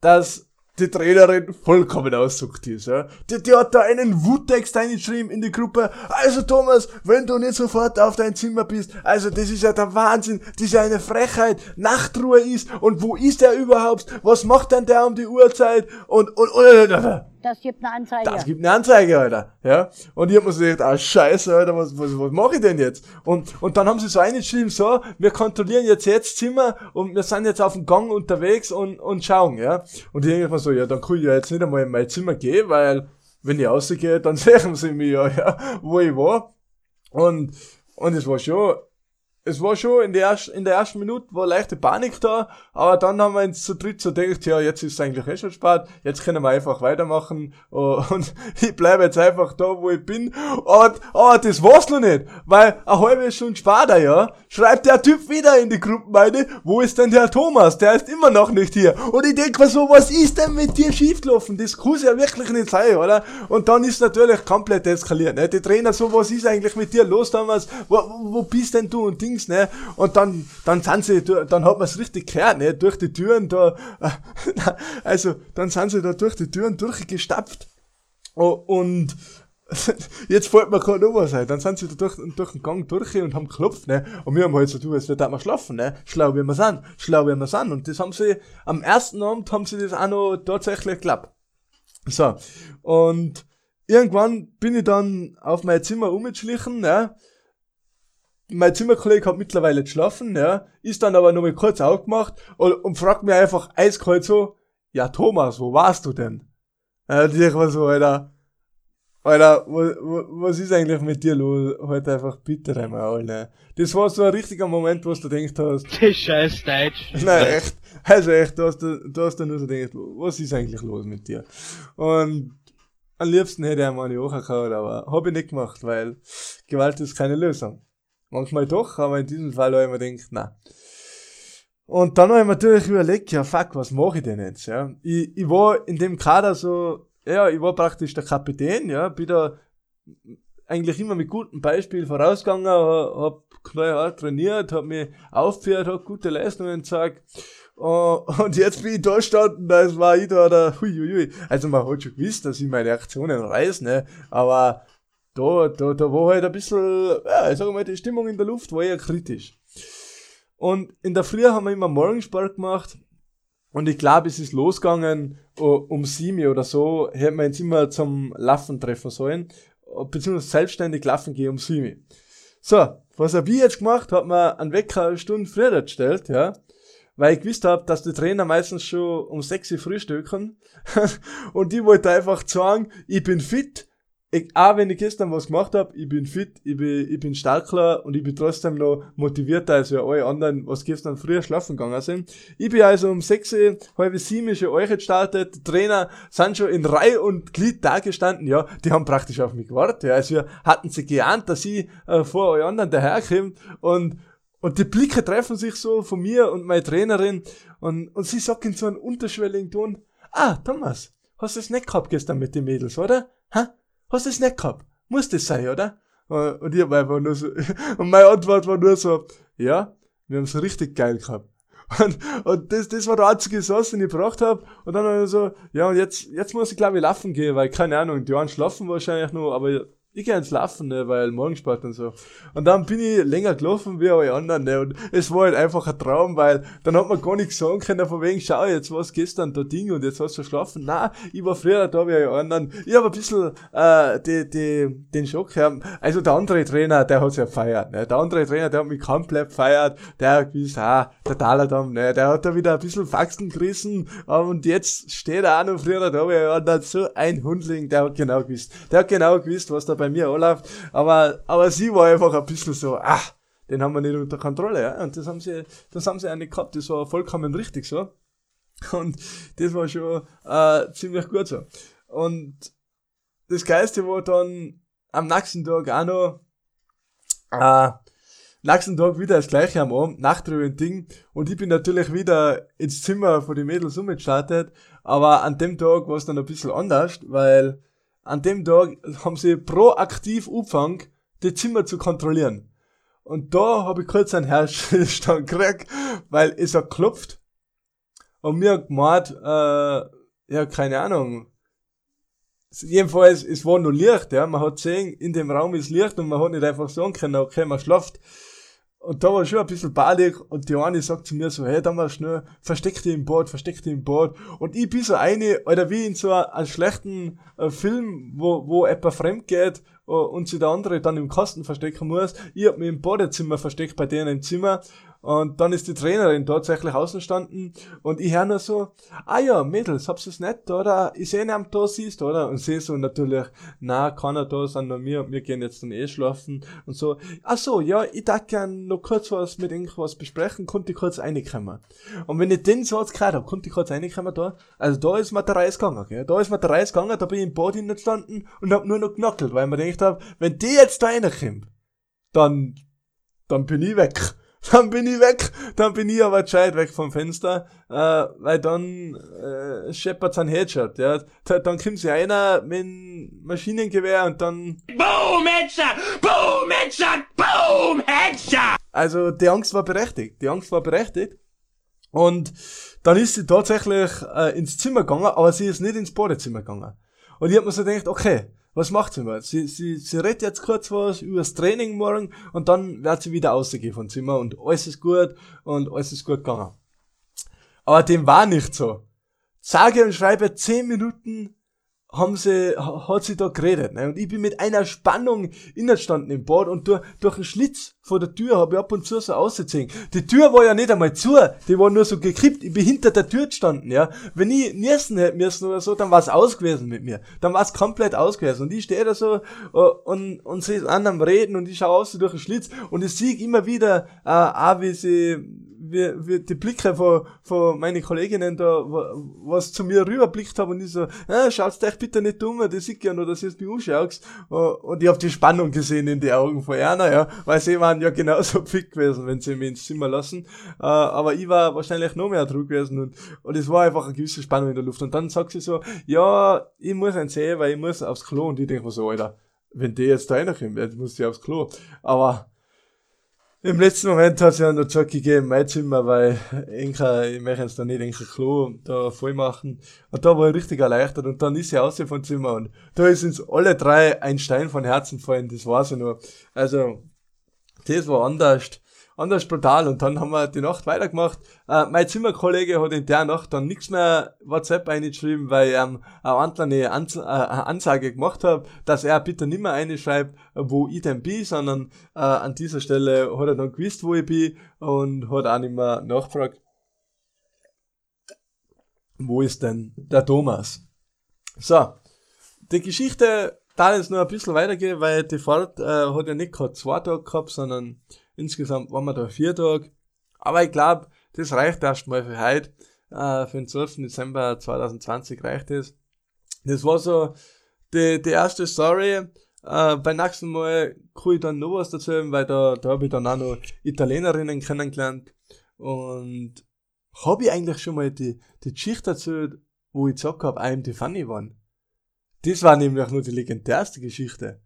dass die Trainerin vollkommen aussucht ist, ja. Die, die hat da einen Wuttext eingeschrieben in die Gruppe. Also Thomas, wenn du nicht sofort auf dein Zimmer bist, also das ist ja der Wahnsinn, das ist ja eine Frechheit, Nachtruhe ist und wo ist der überhaupt? Was macht denn der um die Uhrzeit? Und, und, und, und Das gibt eine Anzeige. das gibt eine Anzeige, Alter. Ja. Und ich hab mir so gedacht, ah, scheiße, Alter, was, was, was mache ich denn jetzt? Und, und dann haben sie so eingeschrieben, so, wir kontrollieren jetzt jetzt Zimmer und wir sind jetzt auf dem Gang unterwegs und, und schauen, ja. Und ich denke mir so, ja, dann kann ich ja jetzt nicht einmal in mein Zimmer gehen, weil, wenn ich rausgehe, dann sehen sie mich ja, ja, wo ich war. Und, und es war schon, es war schon in der, ersten, in der ersten Minute war leichte Panik da, aber dann haben wir uns zu dritt so gedacht, ja, jetzt ist es eigentlich eh schon spät, jetzt können wir einfach weitermachen oh, und ich bleibe jetzt einfach da, wo ich bin. Aber, aber das war's noch nicht, weil eine halbe Stunde später, ja, schreibt der Typ wieder in die Gruppenmeide, wo ist denn der Thomas? Der ist immer noch nicht hier. Und ich denk mir so, was ist denn mit dir schiefgelaufen? Das kann ja wirklich nicht sein, oder? Und dann ist natürlich komplett eskaliert, ne? Die Trainer so, was ist eigentlich mit dir los, Thomas? Wo, wo, bist denn du und Dings, ne? Und dann, dann sind sie, dann hat man es richtig gehört, ne? Durch die Türen da, also, dann sind sie da durch die Türen durchgestapft. Und jetzt fällt mir gerade noch was ein. Dann sind sie da durch, durch den Gang durch und haben geklopft, ne? Und wir haben halt so, du, es wird mal schlafen, ne? Schlau wie wir sind, schlau wie wir sind. Und das haben sie, am ersten Abend haben sie das auch noch tatsächlich geklappt. So. Und irgendwann bin ich dann auf mein Zimmer umgeschlichen, ne? Mein Zimmerkollege hat mittlerweile geschlafen, ja, ist dann aber noch mal kurz aufgemacht und, und fragt mir einfach eiskalt so, ja Thomas, wo warst du denn? Ja, und ich war so, Alter, Alter, wo, was ist eigentlich mit dir los? Halt einfach bitte dein Maul, ne? Das war so ein richtiger Moment, wo du gedacht hast, Das scheiß Deutsch. Nein, echt. Also echt, du hast, du hast dann nur so gedacht, was ist eigentlich los mit dir? Und am liebsten hätte ich einmal eine Woche gehabt, aber habe ich nicht gemacht, weil Gewalt ist keine Lösung. Manchmal doch, aber in diesem Fall habe ich mir gedacht, na. Und dann habe ich mir natürlich überlegt, ja fuck, was mache ich denn jetzt, ja? Ich, ich war in dem Kader so, ja, ich war praktisch der Kapitän, ja, bin da eigentlich immer mit gutem Beispiel vorausgegangen, ha- hab knallhart trainiert, hab mich aufgeführt, hab gute Leistungen gezeigt. Uh, und jetzt bin ich da gestanden, da war ich da, der, huiuiui. Also man hat schon gewusst, dass ich meine Aktionen reiß, ne, aber da, da, da war halt ein bisschen, ja, ich sag mal, die Stimmung in der Luft war eher kritisch. Und in der Früh haben wir immer Morgensport gemacht. Und ich glaube, es ist losgegangen um sieben oder so, hätten wir uns immer zum Laufen treffen sollen, beziehungsweise selbstständig laufen gehen um sieben. So, was hab ich jetzt gemacht? Hab mir einen Wecker eine Stunde früher gestellt, ja, weil ich gewusst hab, dass die Trainer meistens schon um sechs Uhr frühstücken. und ich wollte einfach sagen, ich bin fit, ich, auch wenn ich gestern was gemacht hab, ich bin fit, ich bin, ich bin starkler und ich bin trotzdem noch motivierter als wir alle anderen, was gestern früher schlafen gegangen sind. Ich bin also um sechs, Uhr, halb sieben schon euch gestartet, die Trainer sind schon in Reihe und Glied da gestanden, ja, die haben praktisch auf mich gewartet, ja, also wir hatten sie geahnt, dass ich äh, vor euch anderen daherkomme und und die Blicke treffen sich so von mir und meiner Trainerin und, und sie sagt in so einem unterschwelligen Ton, ah, Thomas, hast du es nicht gehabt gestern mit den Mädels, oder? Ha? Hast du es nicht gehabt? Muss das sein, oder? Und ich hab einfach nur so, und meine Antwort war nur so, ja, wir haben es richtig geil gehabt. Und, und das, das war der einzige Satz, den ich gebracht hab Und dann so, ja, und jetzt, jetzt muss ich glaube ich laufen gehen, weil keine Ahnung, die einen schlafen wahrscheinlich nur, aber ich gehe ins Laufen, ne, weil Morgensport und so. Und dann bin ich länger gelaufen wie alle anderen, ne, und es war halt einfach ein Traum, weil dann hat man gar nichts sagen können, von wegen, schau, jetzt war's gestern da Ding und jetzt hast du schlafen. Na, ich war früher da wie alle anderen. Ich habe ein bisschen, äh, die, die, den Schock gehabt. Also der andere Trainer, der hat's ja gefeiert, ne, der andere Trainer, der hat mich komplett gefeiert, der hat gewusst, ah, der Taladam, ne, der hat da wieder ein bisschen Faxen gerissen, und jetzt steht er auch noch früher da wie alle anderen, so ein Hundling, der hat genau gewusst, der hat genau gewusst, was da bei mir anläuft, aber, aber sie war einfach ein bisschen so, ah, den haben wir nicht unter Kontrolle, ja, und das haben sie, das haben sie nicht gehabt, das war vollkommen richtig so. Und das war schon äh, ziemlich gut so. Und das Geiste war dann am nächsten Tag auch noch, äh, nächsten Tag wieder das gleiche am Abend, Nachtruhe und Ding. Und ich bin natürlich wieder ins Zimmer von den Mädels umgestartet. Aber an dem Tag war es dann ein bisschen anders, weil an dem Tag haben sie proaktiv angefangen, die Zimmer zu kontrollieren. Und da habe ich kurz einen Herzstillstand gekriegt, weil es hat geklopft. Und mir hat gemeint, äh, ja, keine Ahnung. Jedenfalls, es war nur Licht, ja. Man hat gesehen, in dem Raum ist Licht und man hat nicht einfach sagen können, okay, man schlaft. Und da war schon ein bisschen badig und die eine sagt zu mir so, hey, da mal schnell, versteck dich im Bad, versteck dich im Bad. Und ich bin so eine, Alter, wie in so einem schlechten äh, Film, wo, wo jemand fremd geht äh, und sich der andere dann im Kasten verstecken muss. Ich hab mich im Badezimmer versteckt bei denen im Zimmer und dann ist die Trainerin tatsächlich außen standen und ich höre nur so, ah ja, Mädels, hab's es nicht, oder? Ich sehe ihn da siehst, oder? Und sie so natürlich, na, kann er da, sind nur wir, wir gehen jetzt dann eh schlafen und so. Ach so, ja, ich darf gern noch kurz was mit irgendwas besprechen, konnte ich kurz reinkommen. Und wenn ich den Satz gehört hab, konnte ich kurz reinkommen da, also da ist mir der Reis gegangen, gell? Da ist mir der Reis gegangen, da bin ich im Bad hingestanden und hab nur noch knackelt, weil ich mir gedacht hab, wenn die jetzt da reinkommt, dann, dann bin ich weg dann bin ich weg, dann bin ich aber gescheit weg vom Fenster, äh, weil dann äh, scheppert's ein Headshot, ja. Da, dann kommt sie einer mit einem Maschinengewehr und dann... Boom, Headshot! Boom, Headshot! Boom, Headshot! Also die Angst war berechtigt, die Angst war berechtigt. Und dann ist sie tatsächlich äh, ins Zimmer gegangen, aber sie ist nicht ins Badezimmer gegangen. Und ich hab mir so gedacht, okay, was macht sie mal? Sie, sie, sie redet jetzt kurz was über das Training morgen und dann wird sie wieder rausgehen vom Zimmer und alles ist gut und alles ist gut gegangen. Aber dem war nicht so. Sage und schreibe zehn Minuten haben sie, hat sie da geredet. Ne? Und ich bin mit einer Spannung innestanden im Bad und durch, durch einen Schlitz vor der Tür habe ich ab und zu so ausgezogen. Die Tür war ja nicht einmal zu, die war nur so gekippt. Ich bin hinter der Tür gestanden, ja. Wenn ich niesen hätte müssen oder so, dann war es aus gewesen mit mir. Dann war es komplett aus gewesen. Und ich stehe da so uh, und, und sehe an am Reden und ich schaue aus durch den Schlitz und ich sehe immer wieder, äh, auch wie sie wie, wie die Blicke von, von meinen Kolleginnen da, was zu mir rüberblickt haben und ich so, äh, schaut's euch bitte nicht dumm, das ist ja nur, dass ihr es mich anschaut. Und ich hab die Spannung gesehen in die Augen von Erna, ja, weil sie waren ja genauso fick gewesen, wenn sie mich ins Zimmer lassen. Äh, aber ich war wahrscheinlich noch mehr Druck gewesen und, und es war einfach eine gewisse Spannung in der Luft. Und dann sagt sie so, ja, ich muss ein sehen, weil ich muss aufs Klo. Und ich denke mir so, Alter, wenn die jetzt da reinkommt, jetzt muss ich aufs Klo. Aber im letzten Moment hat es ja noch Jock gegeben, mein Zimmer, weil Inka, ich möchte jetzt da nicht Inka Klo da voll machen. Und da war ich richtig erleichtert und dann ist sie aus vom Zimmer und da ist uns alle drei ein Stein von Herzen fallen, das war so nur. Also, das war anders anders brutal. Und dann haben wir die Nacht weitergemacht. Äh, mein Zimmerkollege hat in der Nacht dann nichts mehr WhatsApp eingeschrieben, weil ähm, eine Ans äh, Ansage gemacht habe, dass er bitte nicht mehr einschreibt, wo ich denn bin, sondern äh, an dieser Stelle hat er dann gewusst, wo ich bin und hat auch nicht mehr nachgefragt, wo ist denn der Thomas? So, die Geschichte da jetzt noch ein bisschen weitergehen, weil die Fahrt äh, hat ja nicht gerade zwei Tage gehabt, sondern Insgesamt waren wir da vier Tage. Aber ich glaube, das reicht erstmal für heute. Äh, für den 12. Dezember 2020 reicht es. Das. das war so die, die erste Story. Äh, beim nächsten Mal kann ich dann noch was dazu weil da, da habe ich dann auch noch Italienerinnen kennengelernt. Und habe ich eigentlich schon mal die, die Geschichte erzählt, wo ich gesagt habe, I'm die Funny waren. Das war nämlich nur die legendärste Geschichte.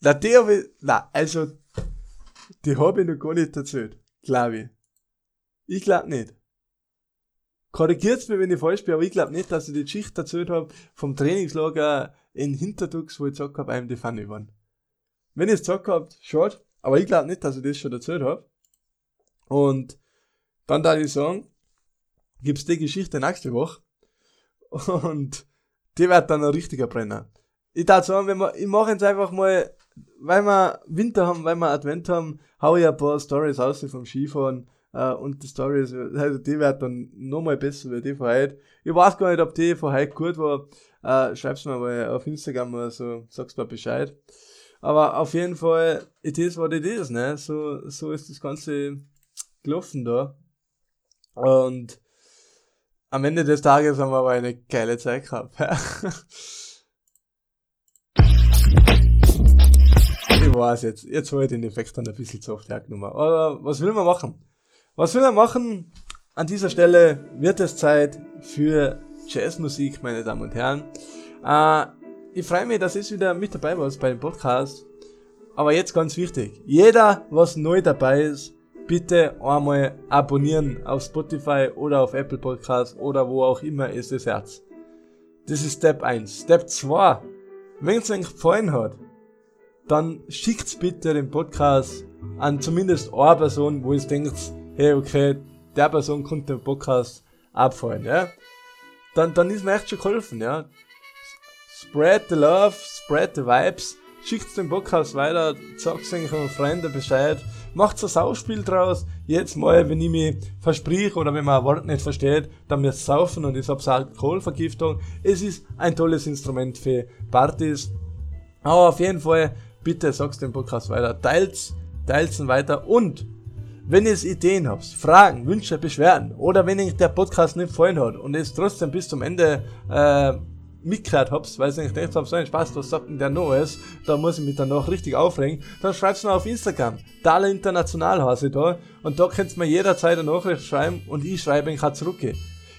Na, die habe ich, na, also, die habe ich noch gar nicht erzählt. Glaube ich. Ich glaube nicht. Korrigiert's mir, wenn ich falsch bin, aber ich glaube nicht, dass ich die Geschichte erzählt habe vom Trainingslager in Hinterdux, wo ich gesagt habe, einem die Pfanne waren. Wenn ich es gesagt habt, schade, aber ich glaube nicht, dass ich das schon erzählt habe. Und dann darf ich sagen, gibt's die Geschichte nächste Woche. Und die wird dann ein richtiger Brenner. Ich darf sagen, wenn wir, ich mache jetzt einfach mal weil wir Winter haben, weil wir Advent haben, hau ich ein paar Stories aus vom Skifahren. Uh, und die Stories, also die wird dann nochmal besser wie die von heute. Ich weiß gar nicht, ob die von heute gut war. Uh, schreib's mir mal auf Instagram oder so, sag's mir Bescheid. Aber auf jeden Fall, it is what it is, ne? So, so ist das Ganze gelaufen da. Und am Ende des Tages haben wir aber eine geile Zeit gehabt. ich weiß jetzt. Jetzt habe ich den Effekt dann ein bisschen zu oft hergenommen. Aber was will man machen? Was will man machen? An dieser Stelle wird es Zeit für Jazzmusik, meine Damen und Herren. Äh, ich freue mich, dass ihr wieder mit dabei warst bei dem Podcast. Aber jetzt ganz wichtig. Jeder, was neu dabei ist, bitte einmal abonnieren auf Spotify oder auf Apple Podcasts oder wo auch immer ist das Herz. Das ist Step 1. Step 2. Wenn es euch gefallen hat, dann schickt's bitte den Podcast an zumindest eine Person, wo ihr denkt, hey, okay, der Person konnte den Podcast abfallen, ja. Dann, dann ist mir echt schon geholfen, ja. Spread the love, spread the vibes, schickt den Podcast weiter, sagt euren Freunden Bescheid, macht ein Sauspiel draus. Jetzt mal, wenn ich mich versprich oder wenn man ein Wort nicht versteht, dann wird saufen und ich hab's Alkoholvergiftung. Es ist ein tolles Instrument für Partys. Aber auf jeden Fall, bitte sag's den Podcast weiter, teilt's, teilt's ihn weiter und wenn ihr Ideen habt, Fragen, Wünsche, Beschwerden oder wenn euch der Podcast nicht gefallen hat und es trotzdem bis zum Ende äh, mitgehört habt, weil ihr nicht gedacht habt, so ein Spaß, was sagt denn der Neues, da muss ich mich dann noch richtig aufregen, dann schreibt's mir auf Instagram. Dale International heiße ich da und da könnt ihr mir jederzeit eine Nachricht schreiben und ich schreibe ihn zurück.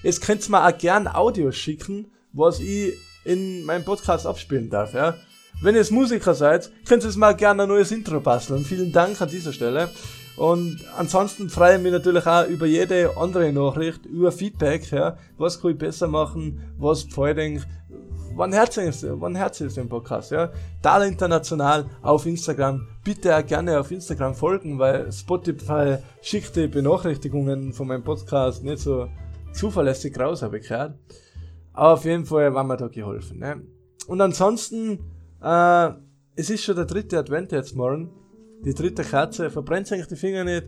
Jetzt könnt ihr mir auch gern Audios schicken, was ich in meinem Podcast abspielen darf, ja. Wenn ihr Musiker seid, könnt ihr es mal gerne ein neues Intro basteln. Vielen Dank an dieser Stelle. Und ansonsten freue ich mich natürlich auch über jede andere Nachricht, über Feedback, ja. Was kann ich besser machen? Was gefällt euch? Wann herzlich ist, wann herzlich ist den Podcast, ja? Dal International auf Instagram. Bitte auch gerne auf Instagram folgen, weil Spotify schickt die Benachrichtigungen von meinem Podcast nicht so zuverlässig raus, habe ich gehört. Aber auf jeden Fall war mir da geholfen, ne? Und ansonsten, äh, es ist schon der dritte Advent jetzt morgen die dritte Kerze, verbrennt eigentlich die Finger nicht,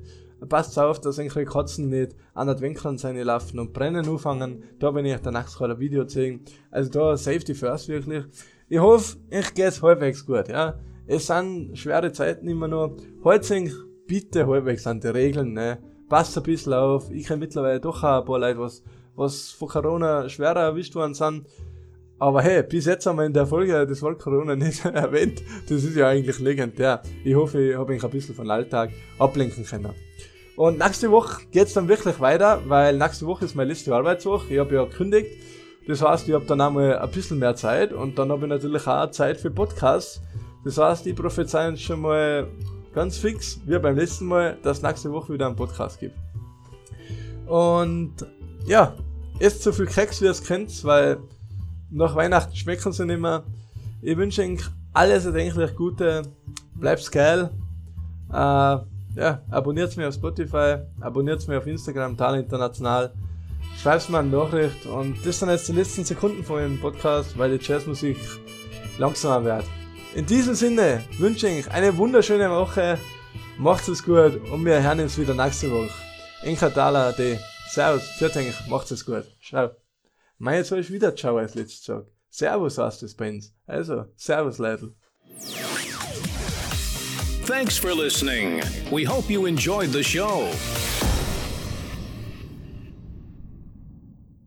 passt auf, dass die Katzen nicht an Adventkranz laufen und brennen anfangen. Da bin ich danach gerade ein Video zeigen. Also da Safety first wirklich. Ich hoffe, ich geht's halbwegs gut, ja. Es sind schwere Zeiten immer noch. Heute bitte halbwegs an die Regeln, ne. Passt ein bisschen auf. Ich kenne mittlerweile doch auch ein paar Leute, was, was von Corona schwerer erwischt worden sind. Aber hey, bis jetzt haben wir in der Folge das Wort Corona nicht erwähnt. Das ist ja eigentlich legendär. Ich hoffe, ich habe mich ein bisschen von Alltag ablenken können. Und nächste Woche geht's dann wirklich weiter, weil nächste Woche ist meine letzte Arbeitswoche. Ich habe ja gekündigt. Das heißt, ich habe dann einmal ein bisschen mehr Zeit und dann habe ich natürlich auch Zeit für Podcasts. Das heißt, ich prophezeie schon mal ganz fix, wie beim letzten Mal, dass nächste Woche wieder einen Podcast gibt. Und ja, esst so viel Keks, wie ihr es kennt, weil nach Weihnachten schmecken sie nicht mehr. Ich wünsche euch alles erdenklich Gute. Bleibt geil. Äh, ja, abonniert mich auf Spotify, abonniert mich auf Instagram, Tal International. Schreibt mir eine Nachricht und das sind jetzt die letzten Sekunden von dem Podcast, weil die Jazzmusik langsamer wird. In diesem Sinne wünsche ich euch eine wunderschöne Woche. Macht es gut und wir hören uns wieder nächste Woche. Inka Tala, Servus, für euch, macht es gut. Ciao. Mei, jetzt ich wieder Ciao als letztes gesagt. Servus heißt es bei. Also, Servus, Leute. Thanks for listening. We hope you enjoyed the show.